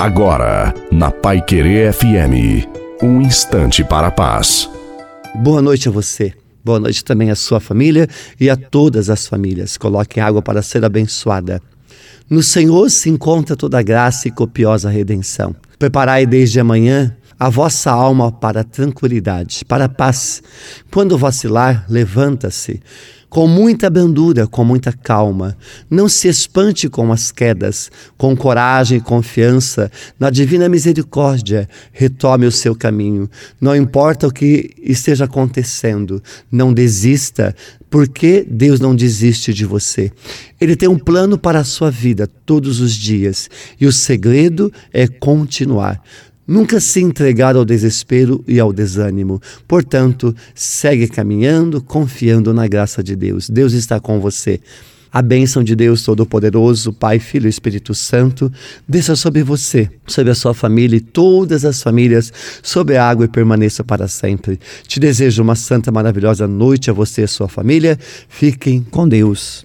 Agora, na Pai Querer FM, um instante para a paz. Boa noite a você. Boa noite também à sua família e a todas as famílias. Coloque água para ser abençoada. No Senhor se encontra toda a graça e copiosa redenção. Preparai desde amanhã a vossa alma para a tranquilidade, para a paz. Quando vacilar, levanta-se com muita brandura, com muita calma. Não se espante com as quedas, com coragem e confiança na divina misericórdia, retome o seu caminho. Não importa o que esteja acontecendo, não desista, porque Deus não desiste de você. Ele tem um plano para a sua vida todos os dias, e o segredo é continuar. Nunca se entregar ao desespero e ao desânimo. Portanto, segue caminhando, confiando na graça de Deus. Deus está com você. A bênção de Deus Todo-Poderoso, Pai, Filho e Espírito Santo, desça sobre você, sobre a sua família e todas as famílias, sobre a água e permaneça para sempre. Te desejo uma santa, maravilhosa noite a você e a sua família. Fiquem com Deus.